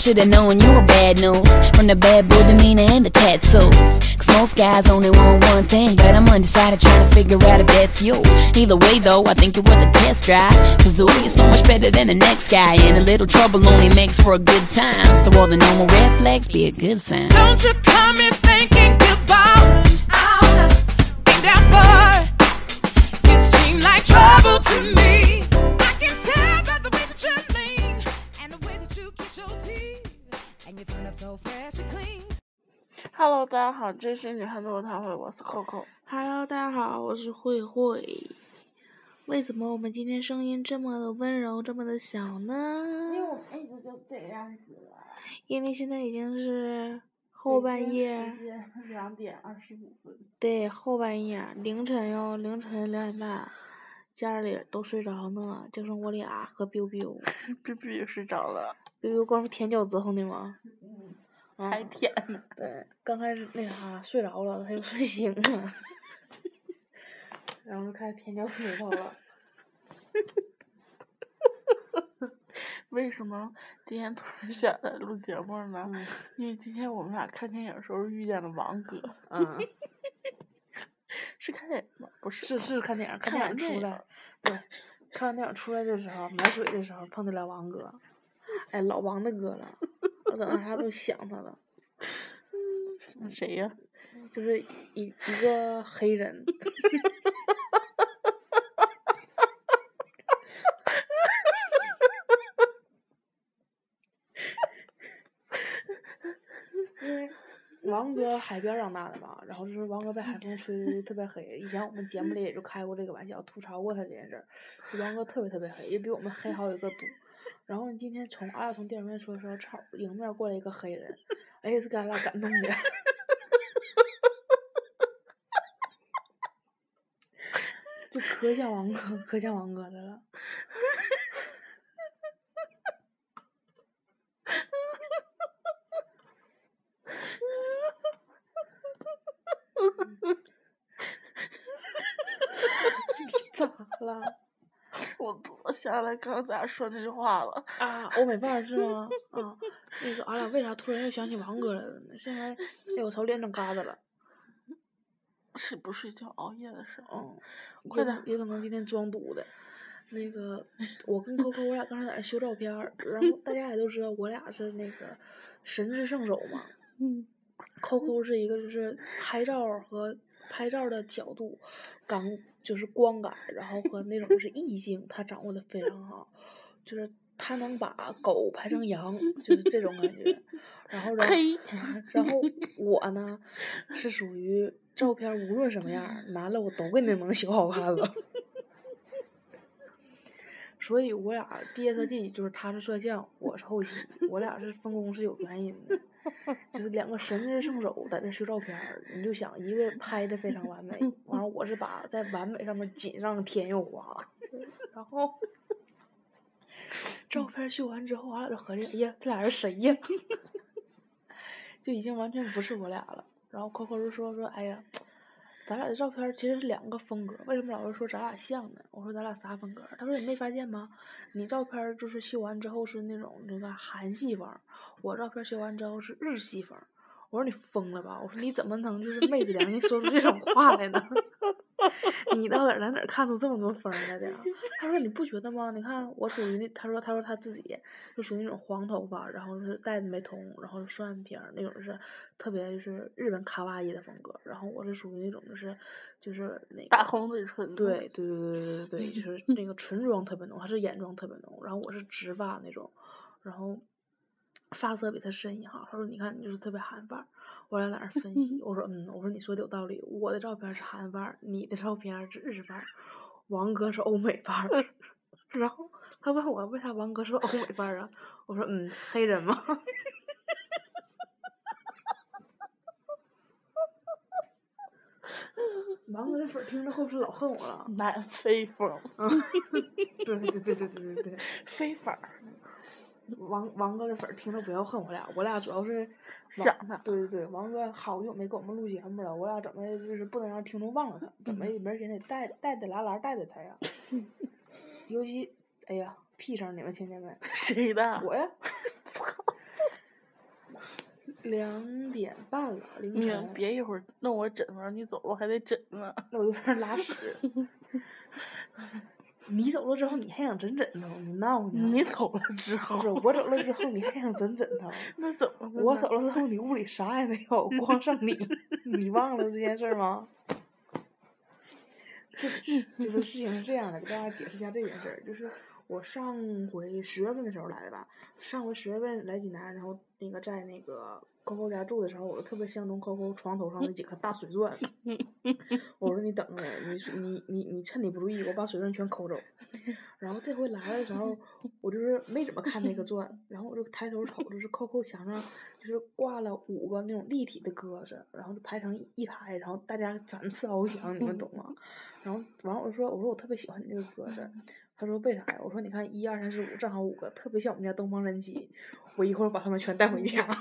should've known you were bad news from the bad boy demeanor and the tattoos. Cause most guys only want one thing, but I'm undecided trying to figure out if that's you. Either way though, I think you're worth a test drive. Cause ooh, you're so much better than the next guy, and a little trouble only makes for a good time. So all the normal red flags be a good sign. Don't you come in thinking goodbye. I'll be down you seem like trouble to me. Hello，大家好，这是女汉子座谈会，我是 Coco。Hello，大家好，我是慧慧。为什么我们今天声音这么的温柔，这么的小呢？们一直就这样子了。因为现在已经是后半夜，两点二十五分。对，后半夜凌晨哟，凌晨两点半，家里都睡着呢，就剩我俩和 biu biu。biu biu 睡着了，biu biu 光是舔脚趾头呢吗？还舔呢。对，刚开始那啥睡着了，他又睡醒了，然后就开始舔脚趾头了。为什么今天突然想来录节目呢？嗯因为今天我们俩看电影的时候遇见了王哥。嗯。是看电影吗？不是。是是看电影，看电影出来，对，看完电影出来的时候，买水的时候碰见了王哥，哎，老王的哥了，我等到啥都想他了，谁呀？就是一一个黑人，因为王哥海边长大的嘛，然后就是王哥被海风吹的特别黑。以前我们节目里也就开过这个玩笑，吐槽过他这件事儿。王哥特别特别黑，也比我们黑好几个度。然后你今天从俺俩从电影院出来的时候，超迎面过来一个黑人，哎，是给俺俩感动的。就可像王哥，可像王哥的了。咋了？我刚才说那句话了。啊，欧美范儿是吗？啊，那个俺俩为啥突然又想起王哥来了呢？现在，哎我头，脸整疙瘩了。是不睡觉熬夜的时候。嗯，快点也可能今天装堵的。那个，我跟 Coco 我俩刚才在那修照片儿，然后大家也都知道我俩是那个神之圣手嘛。嗯。Coco 是一个就是拍照和拍照的角度、感就是光感，然后和那种就是意境，他掌握的非常好，就是他能把狗拍成羊，就是这种感觉。然后然后然后我呢是属于照片无论什么样儿，男的我都给你能修好看了。所以我俩毕业设计就是他是摄像，我是后期，我俩是分工是有原因的，就是两个神之 圣手在那修照片儿，你就想一个拍的非常完美，完了我是把在完美上面锦上添油花，然后照片修完之后，俺俩就合计，哎呀，这俩人谁呀？就已经完全不是我俩了。然后 Coco 就说说，哎呀，咱俩的照片其实是两个风格，为什么老是说咱俩像呢？我说咱俩啥风格？他说你没发现吗？你照片就是修完之后是那种那个韩系风，我照片修完之后是日系风。我说你疯了吧？我说你怎么能就是昧着良心说出这种话来呢？你到哪儿在哪儿看出这么多风儿来的呀？他说你不觉得吗？你看我属于那，他说他说他自己就属于那种黄头发，然后是戴的美瞳，然后双眼皮儿那种是特别就是日本卡哇伊的风格，然后我是属于那种就是就是那个大红嘴唇。对。对对对对对对，就是那个唇妆特别浓，还是眼妆特别浓，然后我是直发那种，然后发色比他深一号。他说你看你就是特别韩范儿，我俩在那分析，我说嗯，我说你说的有道理。我的照片是韩范儿，你的照片是日范儿。王哥是欧美范儿。然后。他问我为啥王哥是欧美范儿啊，我说嗯，黑人吗？王哥的粉听着会不是老恨我了？满飞粉儿。对对对对对对对，飞粉 儿。王王哥的粉儿听着不要恨我俩，我俩主要是。想他对对对王哥好久没给我们录节目了我俩怎么就是不能让听众忘了他怎么也没人给带带带拉拉带带他呀。尤其哎呀屁声你们听见没谁的我呀？操。两点半了凌晨别一会儿弄我枕头上你走了我还得枕呢。那我就开始拉屎 你走了之后，你还想枕枕头？你闹呢？你走了之后不是，我走了之后，你还想枕枕头？那怎么我走了之后，你屋里啥也没有，光剩你。你忘了这件事儿吗？这这个事情是这样的，给大家解释一下这件事儿，就是我上回十月份的时候来的吧，上回十月份来济南，然后那个在那个 Coco 家住的时候，我就特别相中 Coco 床头上那几颗大水钻，我说你等着，你你你你趁你不注意，我把水钻全抠走。然后这回来的时候，我就是没怎么看那个钻，然后我就抬头瞅，就是 Coco 墙上就是挂了五个那种立体的鸽子，然后就排成一排，然后大家展翅翱翔，你们懂吗？然后完了我就说我说我特别喜欢你这个鸽子，他说为啥呀？我说你看一二三四五正好五个，特别像我们家东方神起，我一会儿把他们全带回家。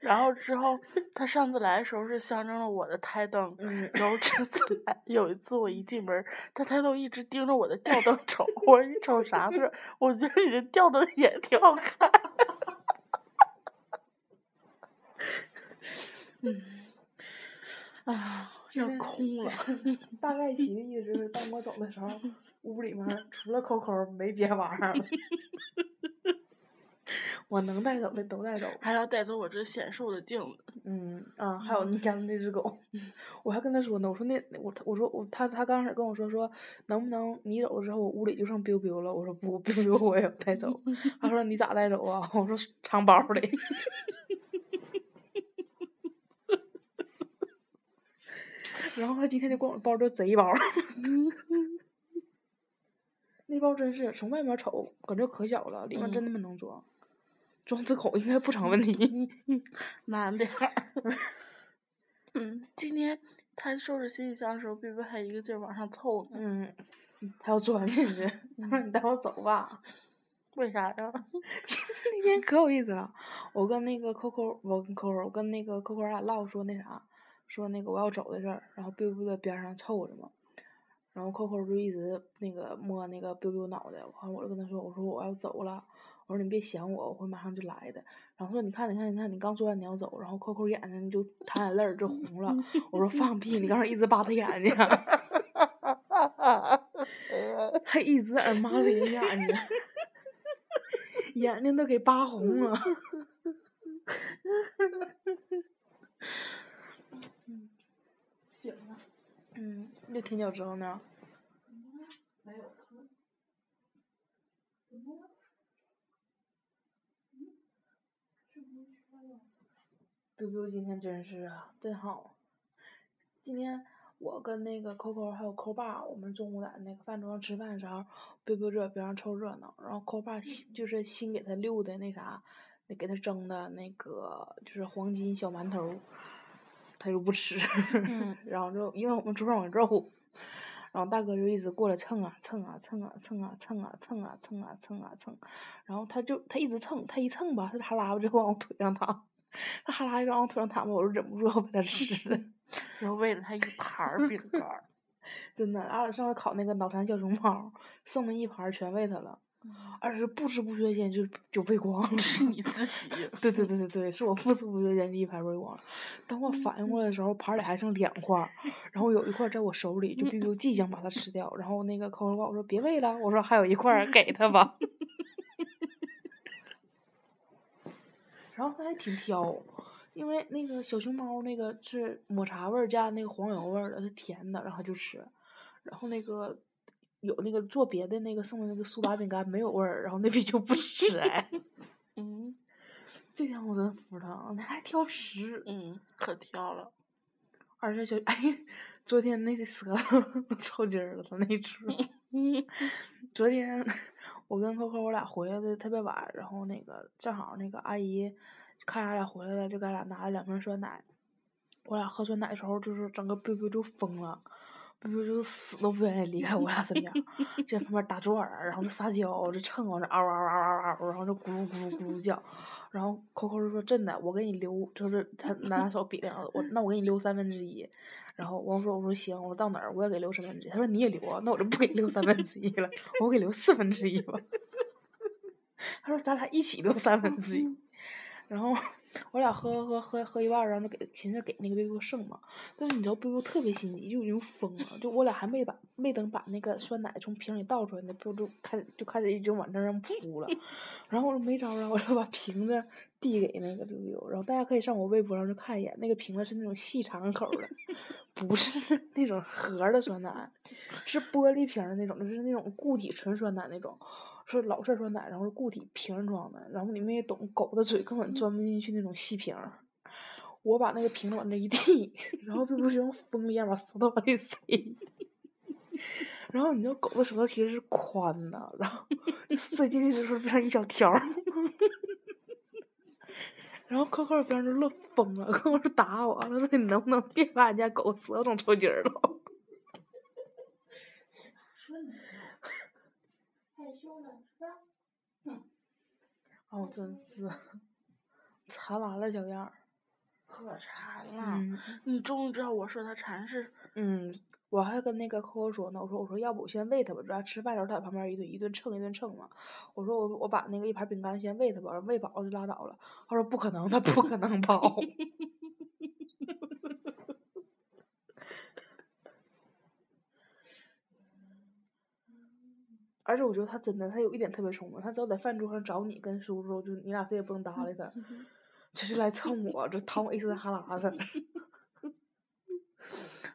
然后之后，他上次来的时候是象征了我的台灯，嗯然后这次来有一次我一进门，他抬头一直盯着我的吊灯瞅，我说你瞅啥呢？我觉得你这吊灯也挺好看。嗯啊，要就是空了。大概其的意思就是，当我走的时候，屋里面除了 Coco 没别玩意儿了。我能带走的都带走。还要带走我这显瘦的镜子。嗯啊，还有你家的那只狗，我还跟他说呢，我说那我我说我他他刚开始跟我说说能不能你走了之后我屋里就剩 biu biu 了，我说不 biu biu 我也要带走，他说你咋带走啊？我说藏包里。然后他今天就管我包叫贼包，那包真是从外面瞅感觉可小了，里面真他妈能装，装只口应该不成问题。难点儿。嗯，今天他收拾行李箱的时候，贝贝还一个劲儿往上凑呢。嗯，他要钻进去，他说你带我走吧。为啥呀？那天可有意思了，我跟那个 Coco，我跟 Coco，我跟那个 Coco 俩唠说那啥，说那个我要走的事儿，然后 biu biu 在边上凑着嘛，然后 Coco 就一直那个摸那个 biu biu 脑袋，完我就跟他说，我说我要走了，我说你别想我，我会马上就来的。然后说你看你看你看你刚说完你要走，然后 Coco 眼睛就淌眼泪儿就红了，我说放屁，你刚才一直扒他眼睛，还一直在那儿抹自己的眼睛。眼睛都给扒红了。行了。嗯，那挺久之后呢？没有。嘟嘟今天真是啊，真好。今天我跟那个扣扣还有扣爸，我们中午在那个饭桌上吃饭的时候，贝贝这边上凑热闹，然后扣爸就是新给他溜的那啥，那给他蒸的那个就是黄金小馒头，他就不吃，嗯然后就因为我们桌上有肉，然后大哥就一直过来蹭啊蹭啊蹭啊蹭啊蹭啊蹭啊蹭啊蹭啊蹭，然后他就他一直蹭，他一蹭吧，他哈喇子就往我腿上淌，他哈喇子往我腿上淌吧，我就忍不住要把他吃了。然后喂了他一盘儿饼干儿。真的，俺俩上回烤那个脑残小熊猫，剩的一盘儿全喂他了，而是不知不觉间就就喂光了。是你自己。对对对对对，是我不知不觉间第一盘喂光了。等我反应过来的时候，盘儿里还剩两块儿，然后有一块儿在我手里，就 biu biu 即将把它吃掉，然后那个扣扣跟我说别喂了，我说还有一块儿给他吧。然后他还挺挑，因为那个小熊猫那个是抹茶味儿加那个黄油味儿的，是甜的，然后他就吃。然后那个有那个做别的那个送的那个苏打饼干没有味儿，然后那边就不吃哎。嗯这天我真服他，那还挑食。嗯，可挑了。而且小 哎，昨天那些舌头抽筋儿了，他那出。昨天我跟扣扣我俩回来的特别晚，然后那个正好那个阿姨看俺俩回来了，就给俺俩拿了两瓶酸奶。我俩喝酸奶的时候，就是整个 biu biu 就疯了，biu biu 就死都不愿意离开我俩身边，就在旁边打转儿，然后就撒娇，就蹭我这嗷嗷嗷嗷嗷，然后就咕噜咕噜咕噜叫。然后扣扣就说：“真的，我给你留，就是他拿手比量，我那我给你留三分之一。”然后我说：“我说行，我说到哪儿我也给留三分之一。”他说：“你也留啊？那我就不给留三分之一了，我给留四分之一吧。”他说：“咱俩一起留三分之一。”然后 我俩喝喝喝喝一半，然后就给寻思给那个贝贝剩嘛。但是你知道贝贝特别心急，就已经疯了，就我俩还没把没等把那个酸奶从瓶里倒出来呢，贝贝就开始就开始一直往那上扑了。然后我说没招儿啊，我就把瓶子递给那个贝贝，然后大家可以上我微博上去看一眼，那个瓶子是那种细长口的，不是那种盒的酸奶，是玻璃瓶的那种，就是那种固体纯酸奶那种。是老式酸奶，然后是固体瓶装的，然后你们也懂，狗的嘴根本钻不进去那种细瓶儿。我把那个瓶子往那一递，然后这不是像疯了一样把舌头往里塞。然后你知道狗的舌头其实是宽的，然后塞进去的时候变成一小条儿。然后扣扣边上就乐疯了，扣扣就打我，他说你能不能别把俺家狗舌头整抽筋儿了？哦，真是馋完了小样儿。可馋了。嗯你终于知道我说他馋是嗯，我还跟那个扣扣说呢，我说我说要不我先喂他吧，主要吃饭的时候他在旁边一顿一顿蹭一顿蹭嘛。我说我我把那个一盘饼干先喂他吧，喂饱了就拉倒了。他说不可能，他不可能饱。而且我觉得他真的，他有一点特别聪明，他只要在饭桌上找你跟叔叔，就你俩谁也不能搭理他，就是来蹭我，这掏我一身哈喇子。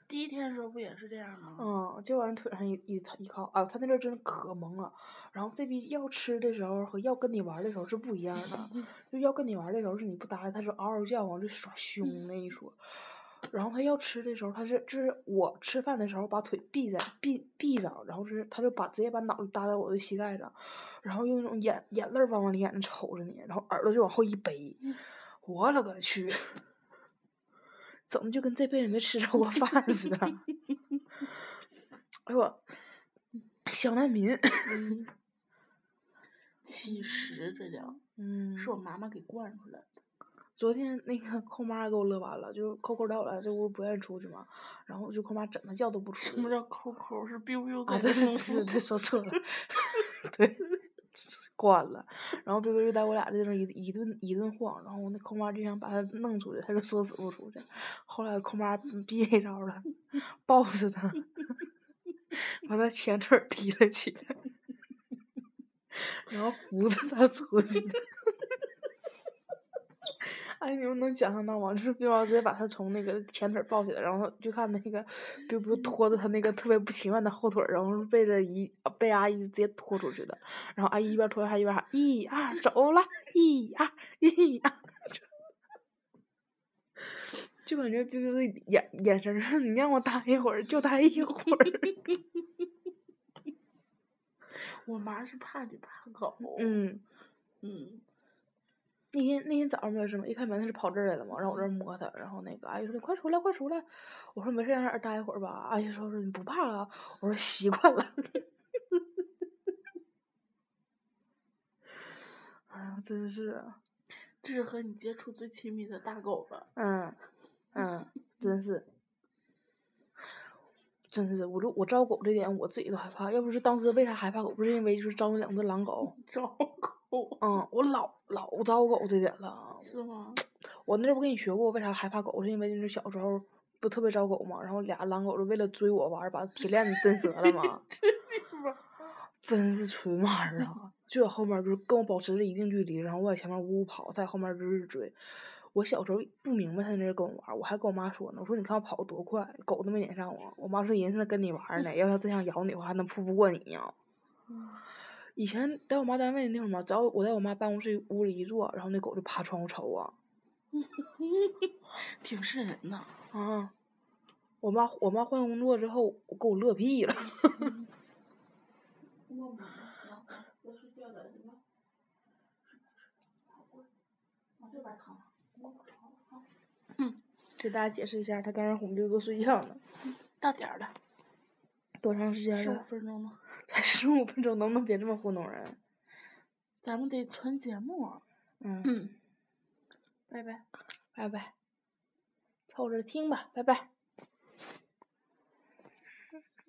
第一天的时候不也是这样吗？嗯，就往腿上一一一靠啊，他那阵儿真的可萌了。然后这逼要吃的时候和要跟你玩儿的时候是不一样的，就要跟你玩儿的时候是你不搭理他，就嗷嗷叫，往这耍凶那一说。然后他要吃的时候，他是就是我吃饭的时候把腿闭在闭闭上，然后是他就把直接把脑袋搭在我的膝盖上，然后用那种眼眼泪儿往我的眼睛瞅着你，然后耳朵就往后一背，我勒个去！怎么就跟这辈子没吃着过饭似的？哎呦我，小难民。其实这叫嗯，是我妈妈给惯出来的。昨天那个 扣妈给我乐完了，就是扣扣到我来这屋不愿意出去嘛，然后就扣妈怎么叫都不出去。什么叫抠抠？是 biu biu 啊，在对那对对对，说错了，对，关了。然后 biu biu 就在我俩这种一一顿一顿晃，然后那扣妈就想把他弄出去，他就说死不出去。后来扣妈憋一招了，抱死他，把他前腿提了起来，然后扶着他出去的。哎，你们能想象到吗？就是冰雹直接把他从那个前腿抱起来，然后就看那个，就不拖着他那个特别不情愿的后腿，然后背着姨被阿姨直接拖出去的。然后阿姨一边拖还一边喊一二走了，一二一二，就感觉冰冰的眼眼神你让我待一会儿就待一会儿。我妈是怕你怕狗。嗯，嗯，那天那天早上没有什么？一开门他是跑这儿来了嘛，让我这儿摸他，然后那个阿姨说你快出来快出来，我说没事让这儿待一会儿吧，阿姨说说你不怕了，我说习惯了。哎呀，真是，这是和你接触最亲密的大狗了。嗯嗯，真是，真是，我就我招狗这点我自己都害怕，要不是当时为啥害怕狗，不是因为就是招那两只狼狗，招狗嗯，我老老招狗这点了，是吗？我那阵儿不跟你学过，为啥害怕狗？是因为就是小时候不特别招狗嘛，然后俩狼狗就为了追我玩儿，把铁链子蹬折了嘛。真是纯玩儿啊！就在后面就是跟我保持着一定距离，然后我在前面呜呜跑，他在后面儿就是追。我小时候不明白他在那儿跟我玩儿，我还跟我妈说呢，我说你看我跑得多快，狗都没撵上我。我妈说人家在跟你玩儿呢，要要真想咬你的话，还能扑不过你呀。以前在我妈单位那会儿嘛，只要我在我妈办公室屋里一坐，然后那狗就爬窗户瞅我。挺瘆人的。啊！我妈我妈换工作之后，我给我乐屁了。给大家解释一下，他刚让红六哥睡觉呢。到点儿了，多长时间十五了？分钟吗，才十五分钟，能不能别这么糊弄人？咱们得存节目。嗯，嗯，拜拜。拜拜。凑合着听吧，拜拜。